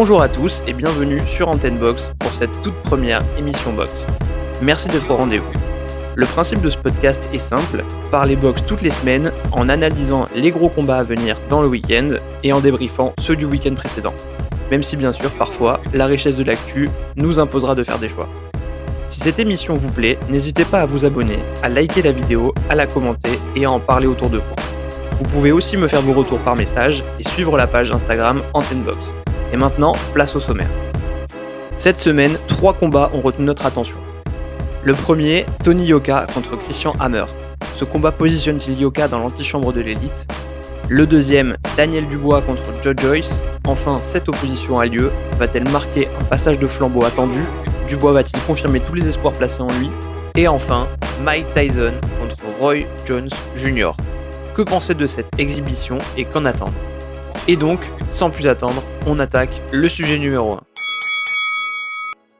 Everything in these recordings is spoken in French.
Bonjour à tous et bienvenue sur Antenne Box pour cette toute première émission Box. Merci d'être au rendez-vous. Le principe de ce podcast est simple, parler box toutes les semaines en analysant les gros combats à venir dans le week-end et en débriefant ceux du week-end précédent. Même si bien sûr parfois la richesse de l'actu nous imposera de faire des choix. Si cette émission vous plaît, n'hésitez pas à vous abonner, à liker la vidéo, à la commenter et à en parler autour de vous. Vous pouvez aussi me faire vos retours par message et suivre la page Instagram Antennebox. Et maintenant, place au sommaire. Cette semaine, trois combats ont retenu notre attention. Le premier, Tony Yoka contre Christian Hammer. Ce combat positionne-t-il Yoka dans l'antichambre de l'élite? Le deuxième, Daniel Dubois contre Joe Joyce. Enfin, cette opposition a lieu. Va-t-elle marquer un passage de flambeau attendu? Dubois va-t-il confirmer tous les espoirs placés en lui? Et enfin, Mike Tyson contre Roy Jones Jr. Que penser de cette exhibition et qu'en attendre? Et donc, sans plus attendre, on attaque le sujet numéro 1.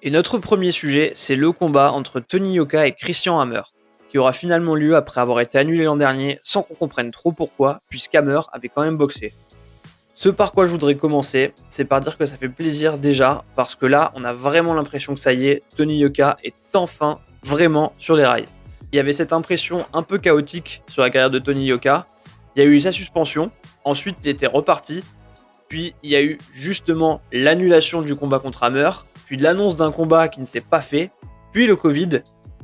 Et notre premier sujet, c'est le combat entre Tony Yoka et Christian Hammer, qui aura finalement lieu après avoir été annulé l'an dernier sans qu'on comprenne trop pourquoi, puisqu'Hammer avait quand même boxé. Ce par quoi je voudrais commencer, c'est par dire que ça fait plaisir déjà, parce que là, on a vraiment l'impression que ça y est, Tony Yoka est enfin vraiment sur les rails. Il y avait cette impression un peu chaotique sur la carrière de Tony Yoka. Il y a eu sa suspension, ensuite il était reparti, puis il y a eu justement l'annulation du combat contre Hammer, puis l'annonce d'un combat qui ne s'est pas fait, puis le Covid.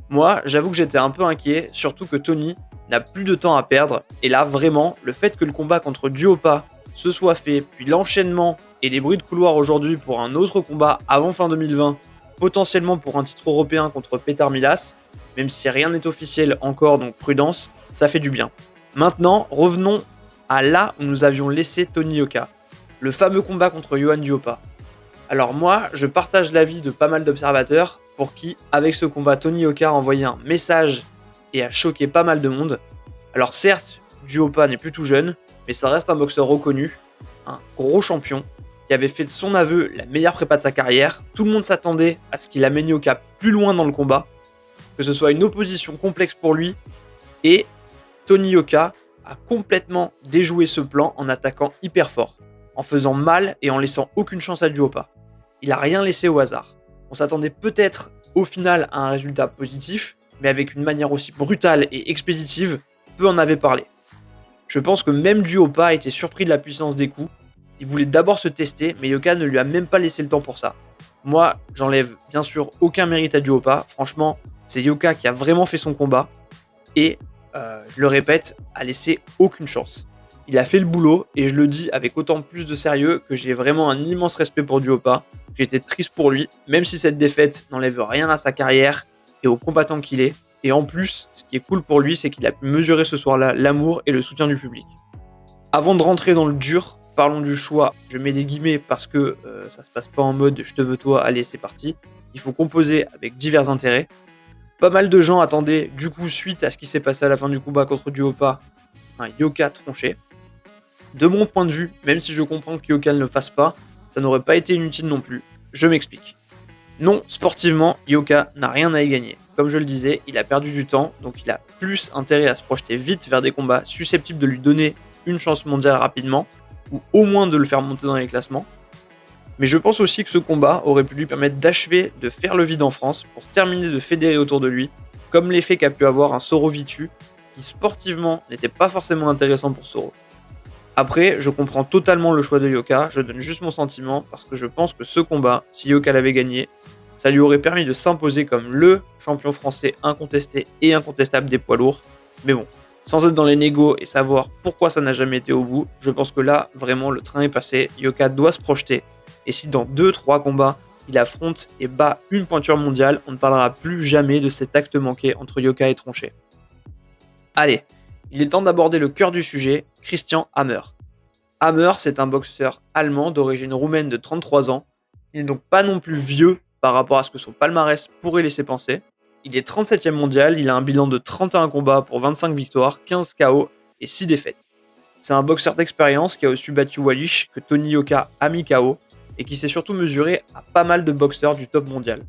Moi, j'avoue que j'étais un peu inquiet, surtout que Tony n'a plus de temps à perdre. Et là, vraiment, le fait que le combat contre Duopa se soit fait, puis l'enchaînement et les bruits de couloir aujourd'hui pour un autre combat avant fin 2020, potentiellement pour un titre européen contre Petar Milas, même si rien n'est officiel encore, donc prudence, ça fait du bien. Maintenant, revenons à là où nous avions laissé Tony Yoka, le fameux combat contre Johan Duopa. Alors moi, je partage l'avis de pas mal d'observateurs pour qui, avec ce combat, Tony Yoka a envoyé un message et a choqué pas mal de monde. Alors certes, Duopa n'est plus tout jeune, mais ça reste un boxeur reconnu, un gros champion, qui avait fait de son aveu la meilleure prépa de sa carrière. Tout le monde s'attendait à ce qu'il amène Yoka plus loin dans le combat, que ce soit une opposition complexe pour lui, et Tony Yoka a complètement déjoué ce plan en attaquant hyper fort, en faisant mal et en laissant aucune chance à Duopa il a rien laissé au hasard. On s'attendait peut-être au final à un résultat positif, mais avec une manière aussi brutale et expéditive, peu en avait parlé. Je pense que même Duopa était surpris de la puissance des coups. Il voulait d'abord se tester, mais Yoka ne lui a même pas laissé le temps pour ça. Moi, j'enlève bien sûr aucun mérite à Duopa. Franchement, c'est Yoka qui a vraiment fait son combat. Et, euh, je le répète, a laissé aucune chance. Il a fait le boulot, et je le dis avec autant plus de sérieux que j'ai vraiment un immense respect pour Duopa. J'étais triste pour lui, même si cette défaite n'enlève rien à sa carrière et au combattant qu'il est. Et en plus, ce qui est cool pour lui, c'est qu'il a pu mesurer ce soir-là l'amour et le soutien du public. Avant de rentrer dans le dur, parlons du choix. Je mets des guillemets parce que euh, ça se passe pas en mode je te veux toi, allez c'est parti. Il faut composer avec divers intérêts. Pas mal de gens attendaient du coup suite à ce qui s'est passé à la fin du combat contre Duopa, un Yoka tronché. De mon point de vue, même si je comprends que Yoka ne le fasse pas, ça n'aurait pas été inutile non plus. Je m'explique. Non, sportivement, Yoka n'a rien à y gagner. Comme je le disais, il a perdu du temps, donc il a plus intérêt à se projeter vite vers des combats susceptibles de lui donner une chance mondiale rapidement, ou au moins de le faire monter dans les classements. Mais je pense aussi que ce combat aurait pu lui permettre d'achever de faire le vide en France pour terminer de fédérer autour de lui, comme l'effet qu'a pu avoir un Soro Vitu, qui sportivement n'était pas forcément intéressant pour Soro. Après, je comprends totalement le choix de Yoka, je donne juste mon sentiment parce que je pense que ce combat, si Yoka l'avait gagné, ça lui aurait permis de s'imposer comme le champion français incontesté et incontestable des poids lourds. Mais bon, sans être dans les négos et savoir pourquoi ça n'a jamais été au bout, je pense que là, vraiment, le train est passé. Yoka doit se projeter. Et si dans 2-3 combats, il affronte et bat une pointure mondiale, on ne parlera plus jamais de cet acte manqué entre Yoka et Tronchet. Allez, il est temps d'aborder le cœur du sujet, Christian Hammer. Hammer, c'est un boxeur allemand d'origine roumaine de 33 ans. Il n'est donc pas non plus vieux par rapport à ce que son palmarès pourrait laisser penser. Il est 37e mondial, il a un bilan de 31 combats pour 25 victoires, 15 KO et 6 défaites. C'est un boxeur d'expérience qui a aussi battu Wallish, que Tony Yoka a mis KO, et qui s'est surtout mesuré à pas mal de boxeurs du top mondial.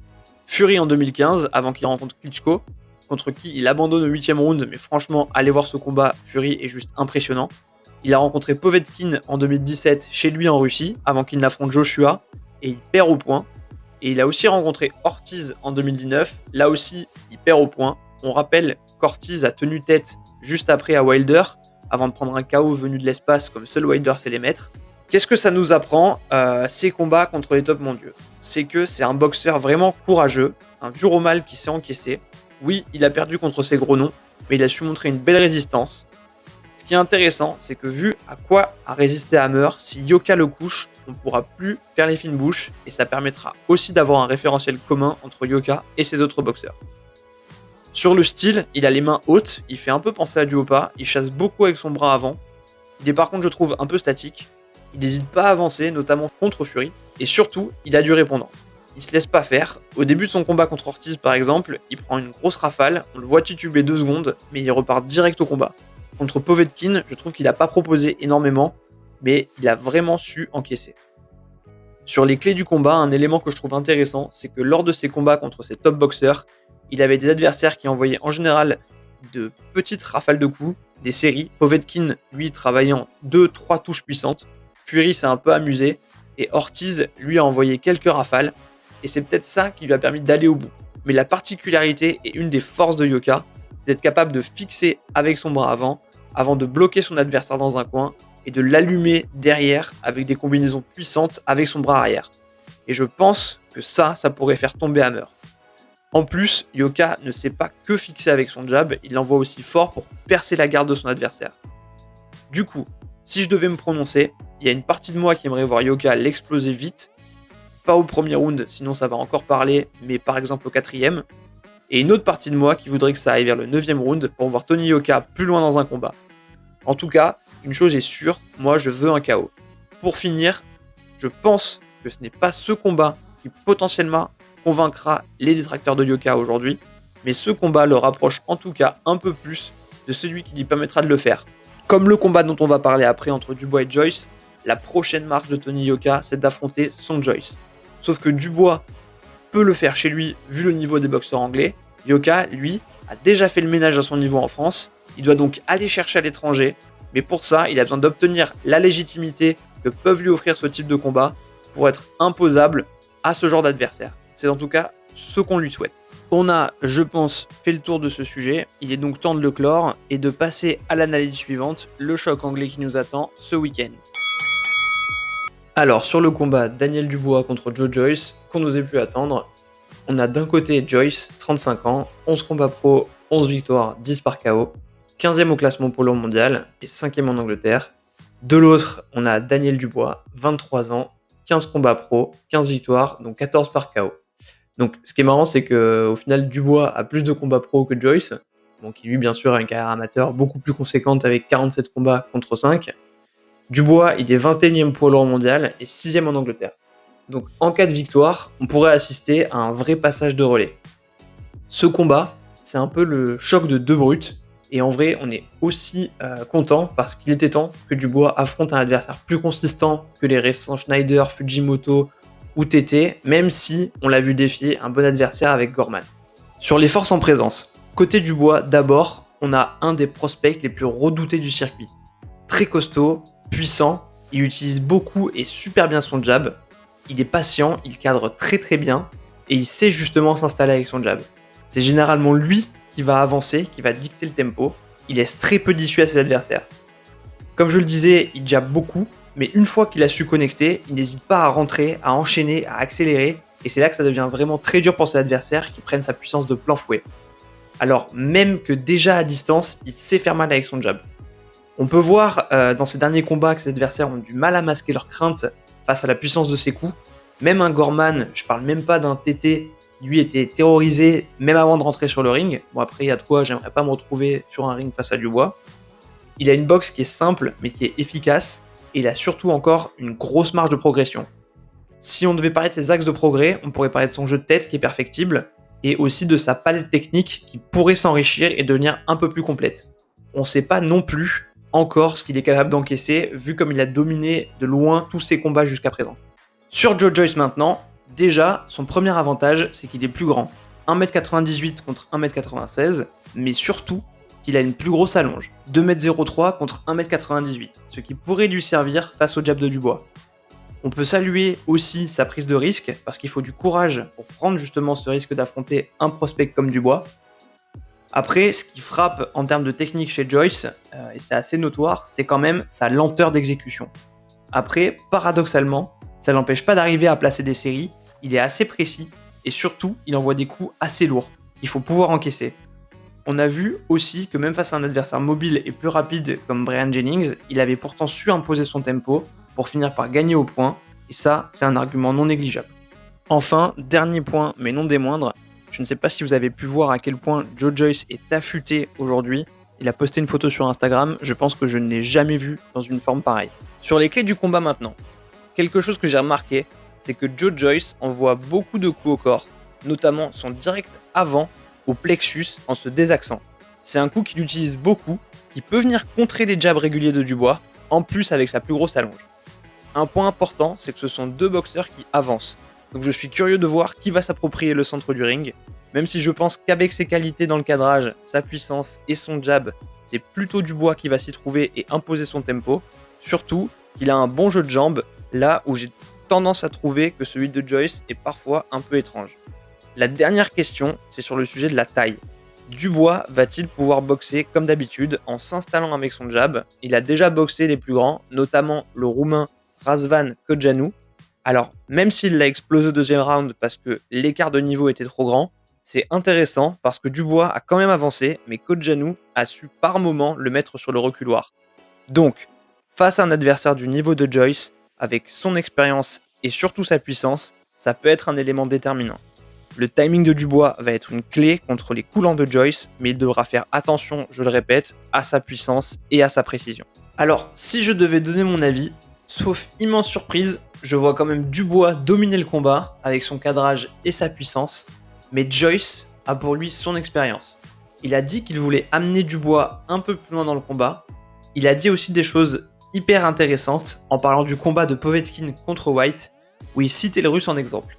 Fury en 2015, avant qu'il rencontre Klitschko, contre qui il abandonne au 8 round, mais franchement, allez voir ce combat, Fury est juste impressionnant. Il a rencontré Povetkin en 2017 chez lui en Russie, avant qu'il n'affronte Joshua, et il perd au point. Et il a aussi rencontré Ortiz en 2019. Là aussi, il perd au point. On rappelle qu'Ortiz a tenu tête juste après à Wilder, avant de prendre un KO venu de l'espace comme seul Wilder sait les mettre. Qu'est-ce que ça nous apprend euh, ces combats contre les top mondiaux C'est que c'est un boxeur vraiment courageux, un dur au mal qui s'est encaissé. Oui, il a perdu contre ses gros noms, mais il a su montrer une belle résistance. Ce qui est intéressant, c'est que vu à quoi a résisté Hammer, si Yoka le couche, on ne pourra plus faire les fines bouches et ça permettra aussi d'avoir un référentiel commun entre Yoka et ses autres boxeurs. Sur le style, il a les mains hautes, il fait un peu penser à du Duopa, il chasse beaucoup avec son bras avant. Il est par contre, je trouve, un peu statique. Il n'hésite pas à avancer, notamment contre Fury, et surtout, il a du répondant. Il se laisse pas faire. Au début de son combat contre Ortiz, par exemple, il prend une grosse rafale, on le voit tituber deux secondes, mais il repart direct au combat. Contre Povetkin, je trouve qu'il n'a pas proposé énormément, mais il a vraiment su encaisser. Sur les clés du combat, un élément que je trouve intéressant, c'est que lors de ses combats contre ses top boxeurs, il avait des adversaires qui envoyaient en général de petites rafales de coups, des séries. Povetkin, lui, travaillant 2-3 touches puissantes. Fury s'est un peu amusé. Et Ortiz, lui, a envoyé quelques rafales. Et c'est peut-être ça qui lui a permis d'aller au bout. Mais la particularité et une des forces de Yoka, c'est d'être capable de fixer avec son bras avant avant de bloquer son adversaire dans un coin et de l'allumer derrière avec des combinaisons puissantes avec son bras arrière. Et je pense que ça, ça pourrait faire tomber Hammer. En plus, Yoka ne sait pas que fixer avec son jab, il l'envoie aussi fort pour percer la garde de son adversaire. Du coup, si je devais me prononcer, il y a une partie de moi qui aimerait voir Yoka l'exploser vite, pas au premier round, sinon ça va encore parler, mais par exemple au quatrième, et une autre partie de moi qui voudrait que ça aille vers le 9 round pour voir Tony Yoka plus loin dans un combat. En tout cas, une chose est sûre, moi je veux un KO. Pour finir, je pense que ce n'est pas ce combat qui potentiellement convaincra les détracteurs de Yoka aujourd'hui, mais ce combat le rapproche en tout cas un peu plus de celui qui lui permettra de le faire. Comme le combat dont on va parler après entre Dubois et Joyce, la prochaine marche de Tony Yoka, c'est d'affronter son Joyce. Sauf que Dubois peut le faire chez lui vu le niveau des boxeurs anglais. Yoka, lui, a déjà fait le ménage à son niveau en France. Il doit donc aller chercher à l'étranger. Mais pour ça, il a besoin d'obtenir la légitimité que peuvent lui offrir ce type de combat pour être imposable à ce genre d'adversaire. C'est en tout cas ce qu'on lui souhaite. On a, je pense, fait le tour de ce sujet. Il est donc temps de le clore et de passer à l'analyse suivante, le choc anglais qui nous attend ce week-end. Alors, sur le combat Daniel Dubois contre Joe Joyce, qu'on nous ait pu attendre, on a d'un côté Joyce, 35 ans, 11 combats pro, 11 victoires, 10 par KO, 15e au classement polo mondial et 5e en Angleterre. De l'autre, on a Daniel Dubois, 23 ans, 15 combats pro, 15 victoires, donc 14 par KO. Donc, ce qui est marrant, c'est que au final, Dubois a plus de combats pro que Joyce, qui lui, bien sûr, a une carrière amateur beaucoup plus conséquente avec 47 combats contre 5. Dubois, il est 21e poids lourd mondial et 6e en Angleterre. Donc en cas de victoire, on pourrait assister à un vrai passage de relais. Ce combat, c'est un peu le choc de deux brutes. Et en vrai, on est aussi euh, content parce qu'il était temps que Dubois affronte un adversaire plus consistant que les récents Schneider, Fujimoto ou TT, même si on l'a vu défier un bon adversaire avec Gorman. Sur les forces en présence, côté Dubois, d'abord, on a un des prospects les plus redoutés du circuit. Très costaud, puissant, il utilise beaucoup et super bien son jab. Il est patient, il cadre très très bien et il sait justement s'installer avec son jab. C'est généralement lui qui va avancer, qui va dicter le tempo. Il laisse très peu d'issue à ses adversaires. Comme je le disais, il jab beaucoup, mais une fois qu'il a su connecter, il n'hésite pas à rentrer, à enchaîner, à accélérer, et c'est là que ça devient vraiment très dur pour ses adversaires qui prennent sa puissance de plein fouet. Alors même que déjà à distance, il sait faire mal avec son jab. On peut voir euh, dans ces derniers combats que ses adversaires ont du mal à masquer leurs craintes face à la puissance de ses coups. Même un Gorman, je parle même pas d'un TT qui lui était terrorisé même avant de rentrer sur le ring. Bon après de quoi, j'aimerais pas me retrouver sur un ring face à Dubois. Il a une boxe qui est simple mais qui est efficace et il a surtout encore une grosse marge de progression. Si on devait parler de ses axes de progrès, on pourrait parler de son jeu de tête qui est perfectible et aussi de sa palette technique qui pourrait s'enrichir et devenir un peu plus complète. On ne sait pas non plus encore ce qu'il est capable d'encaisser, vu comme il a dominé de loin tous ses combats jusqu'à présent. Sur Joe Joyce maintenant, déjà, son premier avantage, c'est qu'il est plus grand. 1m98 contre 1m96, mais surtout qu'il a une plus grosse allonge. 2m03 contre 1m98, ce qui pourrait lui servir face au jab de Dubois. On peut saluer aussi sa prise de risque, parce qu'il faut du courage pour prendre justement ce risque d'affronter un prospect comme Dubois. Après, ce qui frappe en termes de technique chez Joyce, euh, et c'est assez notoire, c'est quand même sa lenteur d'exécution. Après, paradoxalement, ça n'empêche pas d'arriver à placer des séries, il est assez précis, et surtout, il envoie des coups assez lourds, qu'il faut pouvoir encaisser. On a vu aussi que même face à un adversaire mobile et plus rapide comme Brian Jennings, il avait pourtant su imposer son tempo pour finir par gagner au point, et ça, c'est un argument non négligeable. Enfin, dernier point, mais non des moindres, je ne sais pas si vous avez pu voir à quel point Joe Joyce est affûté aujourd'hui. Il a posté une photo sur Instagram, je pense que je ne l'ai jamais vu dans une forme pareille. Sur les clés du combat maintenant, quelque chose que j'ai remarqué, c'est que Joe Joyce envoie beaucoup de coups au corps, notamment son direct avant au plexus en se désaxant. C'est un coup qu'il utilise beaucoup, qui peut venir contrer les jabs réguliers de Dubois, en plus avec sa plus grosse allonge. Un point important, c'est que ce sont deux boxeurs qui avancent. Donc je suis curieux de voir qui va s'approprier le centre du ring, même si je pense qu'avec ses qualités dans le cadrage, sa puissance et son jab, c'est plutôt Dubois qui va s'y trouver et imposer son tempo. Surtout qu'il a un bon jeu de jambes, là où j'ai tendance à trouver que celui de Joyce est parfois un peu étrange. La dernière question, c'est sur le sujet de la taille. Dubois va-t-il pouvoir boxer comme d'habitude en s'installant avec son jab? Il a déjà boxé les plus grands, notamment le roumain Razvan Kodjanou. Alors, même s'il l'a explosé au deuxième round parce que l'écart de niveau était trop grand, c'est intéressant parce que Dubois a quand même avancé, mais Kodjanou a su par moment le mettre sur le reculoir. Donc, face à un adversaire du niveau de Joyce, avec son expérience et surtout sa puissance, ça peut être un élément déterminant. Le timing de Dubois va être une clé contre les coulants de Joyce, mais il devra faire attention, je le répète, à sa puissance et à sa précision. Alors, si je devais donner mon avis, sauf immense surprise, je vois quand même Dubois dominer le combat avec son cadrage et sa puissance, mais Joyce a pour lui son expérience. Il a dit qu'il voulait amener Dubois un peu plus loin dans le combat. Il a dit aussi des choses hyper intéressantes en parlant du combat de Povetkin contre White, où il citait le russe en exemple.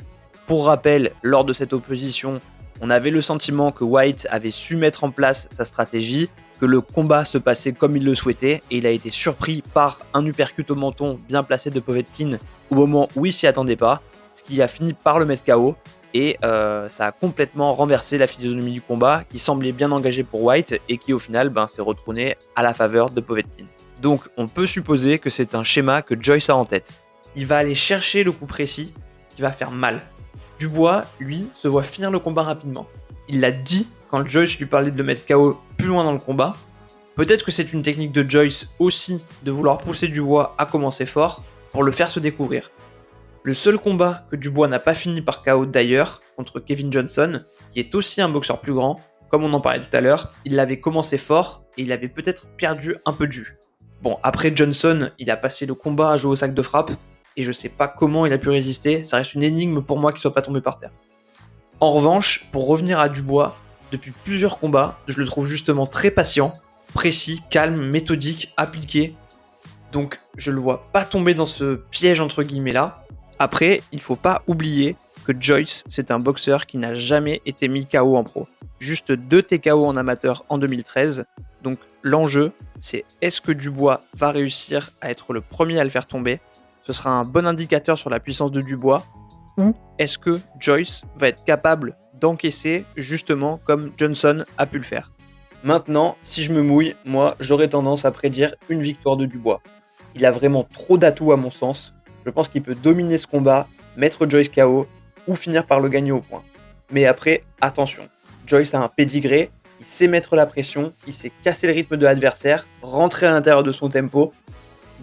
Pour rappel, lors de cette opposition, on avait le sentiment que White avait su mettre en place sa stratégie, que le combat se passait comme il le souhaitait, et il a été surpris par un uppercut au menton bien placé de Povetkin au moment où il s'y attendait pas, ce qui a fini par le mettre KO, et euh, ça a complètement renversé la physionomie du combat, qui semblait bien engagé pour White, et qui au final ben, s'est retourné à la faveur de Povetkin. Donc on peut supposer que c'est un schéma que Joyce a en tête. Il va aller chercher le coup précis qui va faire mal, Dubois, lui, se voit finir le combat rapidement. Il l'a dit quand Joyce lui parlait de le mettre KO plus loin dans le combat. Peut-être que c'est une technique de Joyce aussi de vouloir pousser Dubois à commencer fort pour le faire se découvrir. Le seul combat que Dubois n'a pas fini par KO d'ailleurs, contre Kevin Johnson, qui est aussi un boxeur plus grand, comme on en parlait tout à l'heure, il avait commencé fort et il avait peut-être perdu un peu de. Bon, après Johnson, il a passé le combat à jouer au sac de frappe, et je sais pas comment il a pu résister. Ça reste une énigme pour moi qu'il soit pas tombé par terre. En revanche, pour revenir à Dubois, depuis plusieurs combats, je le trouve justement très patient, précis, calme, méthodique, appliqué. Donc je le vois pas tomber dans ce piège entre guillemets là. Après, il faut pas oublier que Joyce, c'est un boxeur qui n'a jamais été mis KO en pro. Juste deux TKO en amateur en 2013. Donc l'enjeu, c'est est-ce que Dubois va réussir à être le premier à le faire tomber? Ce sera un bon indicateur sur la puissance de Dubois Ou est-ce que Joyce va être capable d'encaisser justement comme Johnson a pu le faire? Maintenant, si je me mouille, moi j'aurais tendance à prédire une victoire de Dubois. Il a vraiment trop d'atouts à mon sens. Je pense qu'il peut dominer ce combat, mettre Joyce KO ou finir par le gagner au point. Mais après, attention, Joyce a un pédigré, il sait mettre la pression, il sait casser le rythme de l'adversaire, rentrer à l'intérieur de son tempo,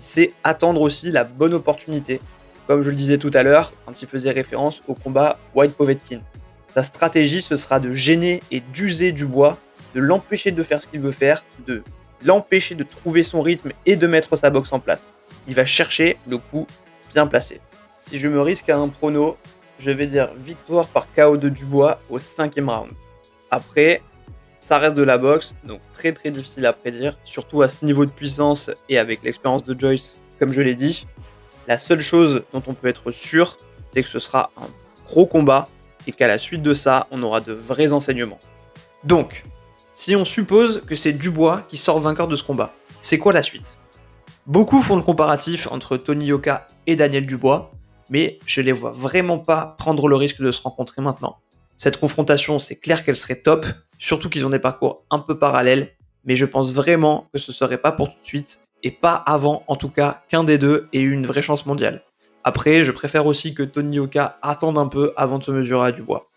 c'est attendre aussi la bonne opportunité, comme je le disais tout à l'heure quand il faisait référence au combat White Povetkin. Sa stratégie, ce sera de gêner et d'user du bois, de l'empêcher de faire ce qu'il veut faire, de l'empêcher de trouver son rythme et de mettre sa boxe en place. Il va chercher le coup bien placé. Si je me risque à un prono, je vais dire victoire par KO de Dubois au cinquième round. Après, ça reste de la boxe, donc très très difficile à prédire, surtout à ce niveau de puissance et avec l'expérience de Joyce, comme je l'ai dit. La seule chose dont on peut être sûr, c'est que ce sera un gros combat et qu'à la suite de ça, on aura de vrais enseignements. Donc, si on suppose que c'est Dubois qui sort vainqueur de ce combat, c'est quoi la suite? Beaucoup font le comparatif entre Tony Yoka et Daniel Dubois, mais je les vois vraiment pas prendre le risque de se rencontrer maintenant. Cette confrontation, c'est clair qu'elle serait top, surtout qu'ils ont des parcours un peu parallèles, mais je pense vraiment que ce serait pas pour tout de suite, et pas avant en tout cas qu'un des deux ait eu une vraie chance mondiale. Après, je préfère aussi que Tony Yoka attende un peu avant de se mesurer à Dubois.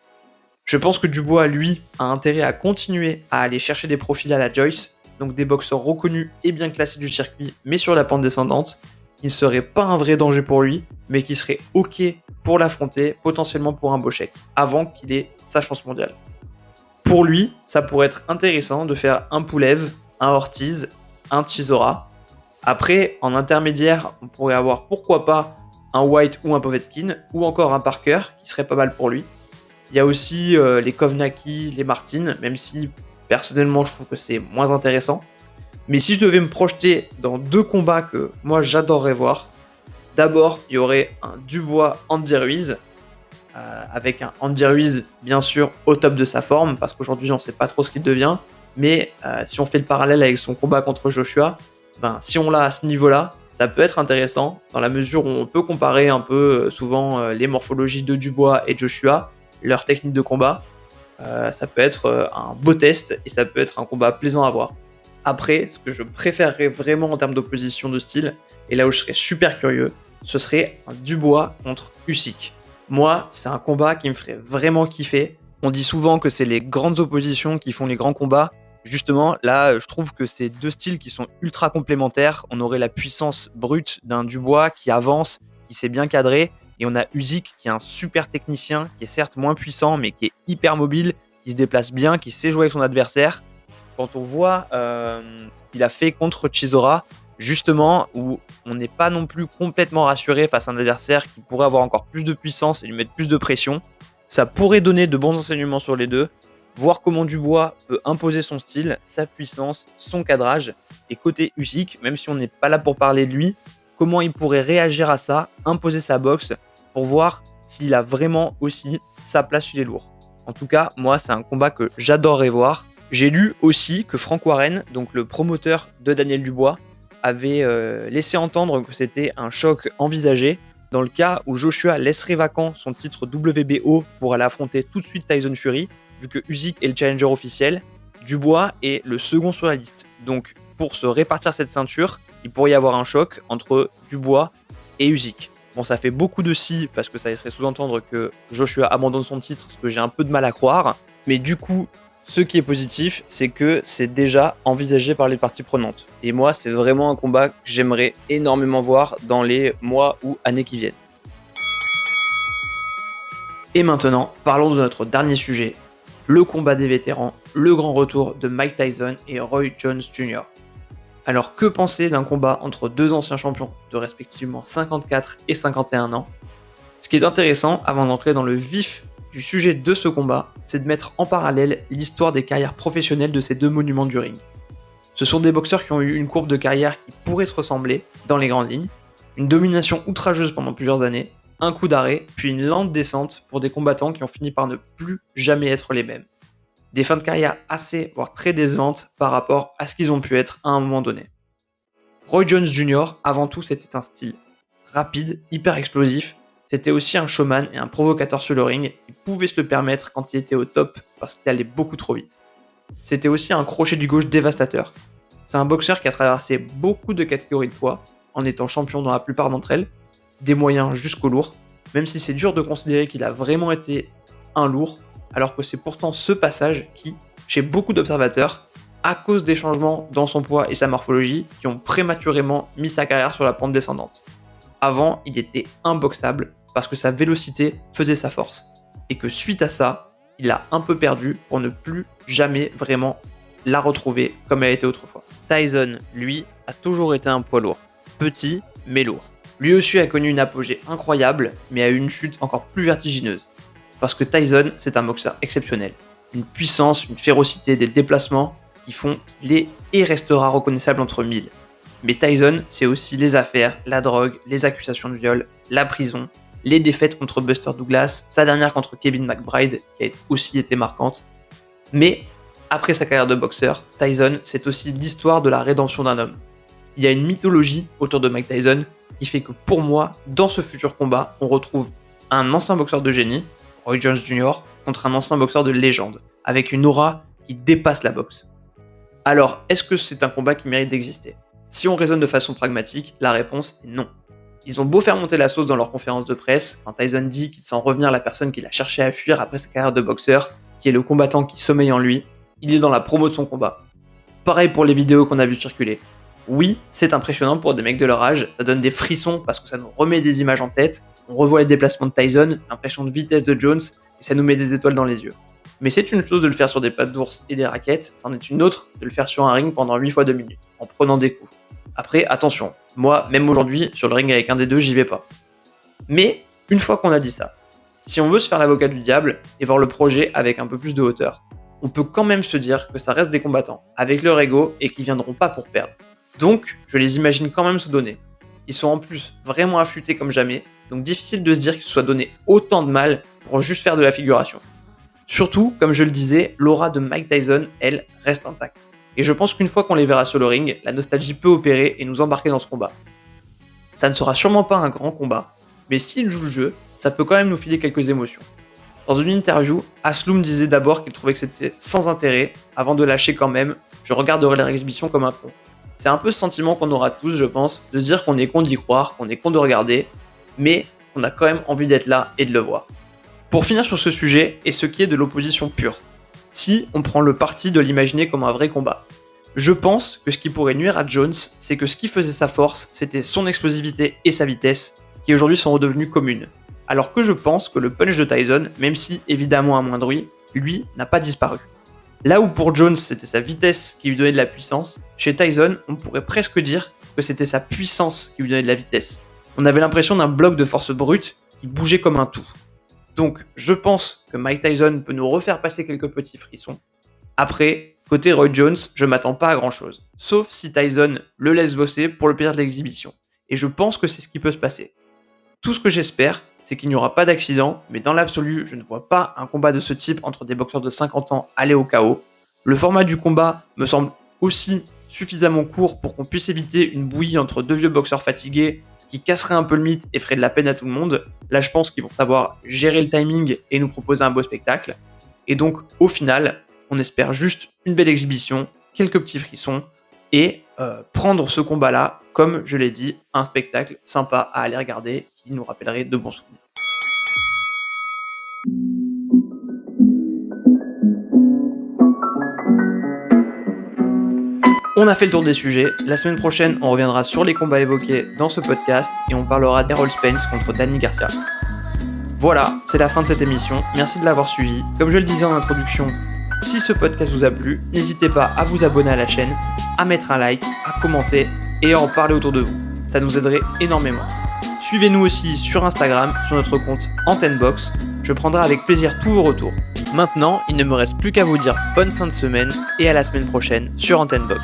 Je pense que Dubois, lui, a intérêt à continuer à aller chercher des profils à la Joyce, donc des boxeurs reconnus et bien classés du circuit, mais sur la pente descendante, qui ne serait pas un vrai danger pour lui, mais qui serait ok pour l'affronter, potentiellement pour un beau chèque, avant qu'il ait sa chance mondiale. Pour lui, ça pourrait être intéressant de faire un Poulev, un Ortiz, un Chisora. Après, en intermédiaire, on pourrait avoir pourquoi pas un White ou un Povetkin, ou encore un Parker, qui serait pas mal pour lui. Il y a aussi euh, les Kovnaki, les Martin, même si personnellement je trouve que c'est moins intéressant. Mais si je devais me projeter dans deux combats que moi j'adorerais voir, d'abord il y aurait un Dubois Andy Ruiz, euh, avec un Andy Ruiz bien sûr au top de sa forme, parce qu'aujourd'hui on ne sait pas trop ce qu'il devient, mais euh, si on fait le parallèle avec son combat contre Joshua, ben, si on l'a à ce niveau-là, ça peut être intéressant dans la mesure où on peut comparer un peu euh, souvent les morphologies de Dubois et Joshua, leur technique de combat. ça peut être un beau test et ça peut être un combat plaisant à voir. Après, ce que je préférerais vraiment en termes d'opposition de style, et là où je serais super curieux, ce serait un Dubois contre Usyk. Moi, c'est un combat qui me ferait vraiment kiffer. On dit souvent que c'est les grandes oppositions qui font les grands combats. Justement, là, je trouve que c'est deux styles qui sont ultra complémentaires. On aurait la puissance brute d'un Dubois qui avance, qui s'est bien cadré, et on a Usyk qui est un super technicien, qui est certes moins puissant, mais qui est hyper mobile, qui se déplace bien, qui sait jouer avec son adversaire quand on voit euh, ce qu'il a fait contre Chisora, justement, où on n'est pas non plus complètement rassuré face à un adversaire qui pourrait avoir encore plus de puissance et lui mettre plus de pression, ça pourrait donner de bons enseignements sur les deux, voir comment Dubois peut imposer son style, sa puissance, son cadrage, et côté Usyk, même si on n'est pas là pour parler de lui, comment il pourrait réagir à ça, imposer sa boxe, pour voir s'il a vraiment aussi sa place chez les lourds. En tout cas, moi, c'est un combat que j'adorerais voir. J'ai lu aussi que Frank Warren, donc le promoteur de Daniel Dubois, avait euh, laissé entendre que c'était un choc envisagé dans le cas où Joshua laisserait vacant son titre WBO pour aller affronter tout de suite Tyson Fury, vu que Usyk est le challenger officiel, Dubois est le second sur la liste. Donc pour se répartir cette ceinture, il pourrait y avoir un choc entre Dubois et Usyk. Bon, ça fait beaucoup de si parce que ça laisserait sous-entendre que Joshua abandonne son titre, ce que j'ai un peu de mal à croire. Mais du coup, ce qui est positif, c'est que c'est déjà envisagé par les parties prenantes. Et moi, c'est vraiment un combat que j'aimerais énormément voir dans les mois ou années qui viennent. Et maintenant, parlons de notre dernier sujet, le combat des vétérans, le grand retour de Mike Tyson et Roy Jones Jr. Alors que penser d'un combat entre deux anciens champions de respectivement 54 et 51 ans? Ce qui est intéressant, avant d'entrer dans le vif du sujet de ce combat, c'est de mettre en parallèle l'histoire des carrières professionnelles de ces deux monuments du ring. Ce sont des boxeurs qui ont eu une courbe de carrière qui pourrait se ressembler dans les grandes lignes, une domination outrageuse pendant plusieurs années, un coup d'arrêt, puis une lente descente pour des combattants qui ont fini par ne plus jamais être les mêmes. Des fins de carrière assez, voire très décevantes par rapport à ce qu'ils ont pu être à un moment donné. Roy Jones Jr., avant tout, c'était un style rapide, hyper explosif, c'était aussi un showman et un provocateur sur le ring. Il pouvait se le permettre quand il était au top parce qu'il allait beaucoup trop vite. C'était aussi un crochet du gauche dévastateur. C'est un boxeur qui a traversé beaucoup de catégories de poids en étant champion dans la plupart d'entre elles, des moyens jusqu'au lourd, même si c'est dur de considérer qu'il a vraiment été un lourd, alors que c'est pourtant ce passage qui, chez beaucoup d'observateurs, à cause des changements dans son poids et sa morphologie, qui ont prématurément mis sa carrière sur la pente descendante. Avant, il était imboxable parce que sa vélocité faisait sa force. Et que suite à ça, il a un peu perdu pour ne plus jamais vraiment la retrouver comme elle était autrefois. Tyson, lui, a toujours été un poids lourd. Petit, mais lourd. Lui aussi a connu une apogée incroyable, mais a eu une chute encore plus vertigineuse. Parce que Tyson, c'est un boxeur exceptionnel. Une puissance, une férocité, des déplacements qui font qu'il est et restera reconnaissable entre mille. Mais Tyson, c'est aussi les affaires, la drogue, les accusations de viol, la prison, les défaites contre Buster Douglas, sa dernière contre Kevin McBride, qui a aussi été marquante. Mais après sa carrière de boxeur, Tyson, c'est aussi l'histoire de la rédemption d'un homme. il y a une mythologie autour de Mike Tyson qui fait que pour moi, dans ce futur combat, on retrouve un ancien boxeur de génie, Roy Jones Jr., contre un ancien boxeur de légende, avec une aura qui dépasse la boxe. Alors, est-ce que c'est un combat qui mérite d'exister? Si on raisonne de façon pragmatique, la réponse est non. Ils ont beau faire monter la sauce dans leur conférence de presse, quand Tyson dit qu'il sent revenir la personne qu'il a cherché à fuir après sa carrière de boxeur, qui est le combattant qui sommeille en lui, il est dans la promo de son combat. Pareil pour les vidéos qu'on a vues circuler. Oui, c'est impressionnant pour des mecs de leur âge, ça donne des frissons parce que ça nous remet des images en tête, on revoit les déplacements de Tyson, l'impression de vitesse de Jones, et ça nous met des étoiles dans les yeux. Mais c'est une chose de le faire sur des pattes d'ours et des raquettes, c'en est une autre de le faire sur un ring pendant 8 fois 2 minutes, en prenant des coups. Après, attention, moi, même aujourd'hui, sur le ring avec un des deux, j'y vais pas. Mais, une fois qu'on a dit ça, si on veut se faire l'avocat du diable et voir le projet avec un peu plus de hauteur, on peut quand même se dire que ça reste des combattants, avec leur ego et qui viendront pas pour perdre. Donc, je les imagine quand même se donner. Ils sont en plus vraiment affûtés comme jamais, donc difficile de se dire qu'ils soient donné autant de mal pour juste faire de la figuration. Surtout, comme je le disais, l'aura de Mike Tyson, elle, reste intacte. Et je pense qu'une fois qu'on les verra sur le ring, la nostalgie peut opérer et nous embarquer dans ce combat. Ça ne sera sûrement pas un grand combat, mais s'il joue le jeu, ça peut quand même nous filer quelques émotions. Dans une interview, Asloum disait d'abord qu'il trouvait que c'était sans intérêt, avant de lâcher quand même, je regarderai leur exhibition comme un con. C'est un peu ce sentiment qu'on aura tous, je pense, de dire qu'on est con d'y croire, qu'on est con de regarder, mais qu'on a quand même envie d'être là et de le voir. Pour finir sur ce sujet, et ce qui est de l'opposition pure, si on prend le parti de l'imaginer comme un vrai combat. Je pense que ce qui pourrait nuire à Jones, c'est que ce qui faisait sa force, c'était son explosivité et sa vitesse, qui aujourd'hui sont redevenues communes. Alors que je pense que le punch de Tyson, même si évidemment amoindri, lui n'a pas disparu. Là où pour Jones c'était sa vitesse qui lui donnait de la puissance, chez Tyson on pourrait presque dire que c'était sa puissance qui lui donnait de la vitesse. On avait l'impression d'un bloc de force brute qui bougeait comme un tout. Donc, je pense que Mike Tyson peut nous refaire passer quelques petits frissons. Après, côté Roy Jones, je m'attends pas à grand chose. Sauf si Tyson le laisse bosser pour le plaisir de l'exhibition. Et je pense que c'est ce qui peut se passer. Tout ce que j'espère, c'est qu'il n'y aura pas d'accident, mais dans l'absolu, je ne vois pas un combat de ce type entre des boxeurs de 50 ans aller au chaos. Le format du combat me semble aussi suffisamment court pour qu'on puisse éviter une bouillie entre deux vieux boxeurs fatigués qui casserait un peu le mythe et ferait de la peine à tout le monde. Là, je pense qu'ils vont savoir gérer le timing et nous proposer un beau spectacle. Et donc, au final, on espère juste une belle exhibition, quelques petits frissons et euh, prendre ce combat-là, comme je l'ai dit, un spectacle sympa à aller regarder qui nous rappellerait de bons souvenirs. On a fait le tour des sujets. La semaine prochaine, on reviendra sur les combats évoqués dans ce podcast et on parlera d'Errol Spence contre Danny Garcia. Voilà, c'est la fin de cette émission. Merci de l'avoir suivi. Comme je le disais en introduction, si ce podcast vous a plu, n'hésitez pas à vous abonner à la chaîne, à mettre un like, à commenter et à en parler autour de vous. Ça nous aiderait énormément. Suivez-nous aussi sur Instagram, sur notre compte Antennebox. Je prendrai avec plaisir tous vos retours. Maintenant, il ne me reste plus qu'à vous dire bonne fin de semaine et à la semaine prochaine sur Antenne Box.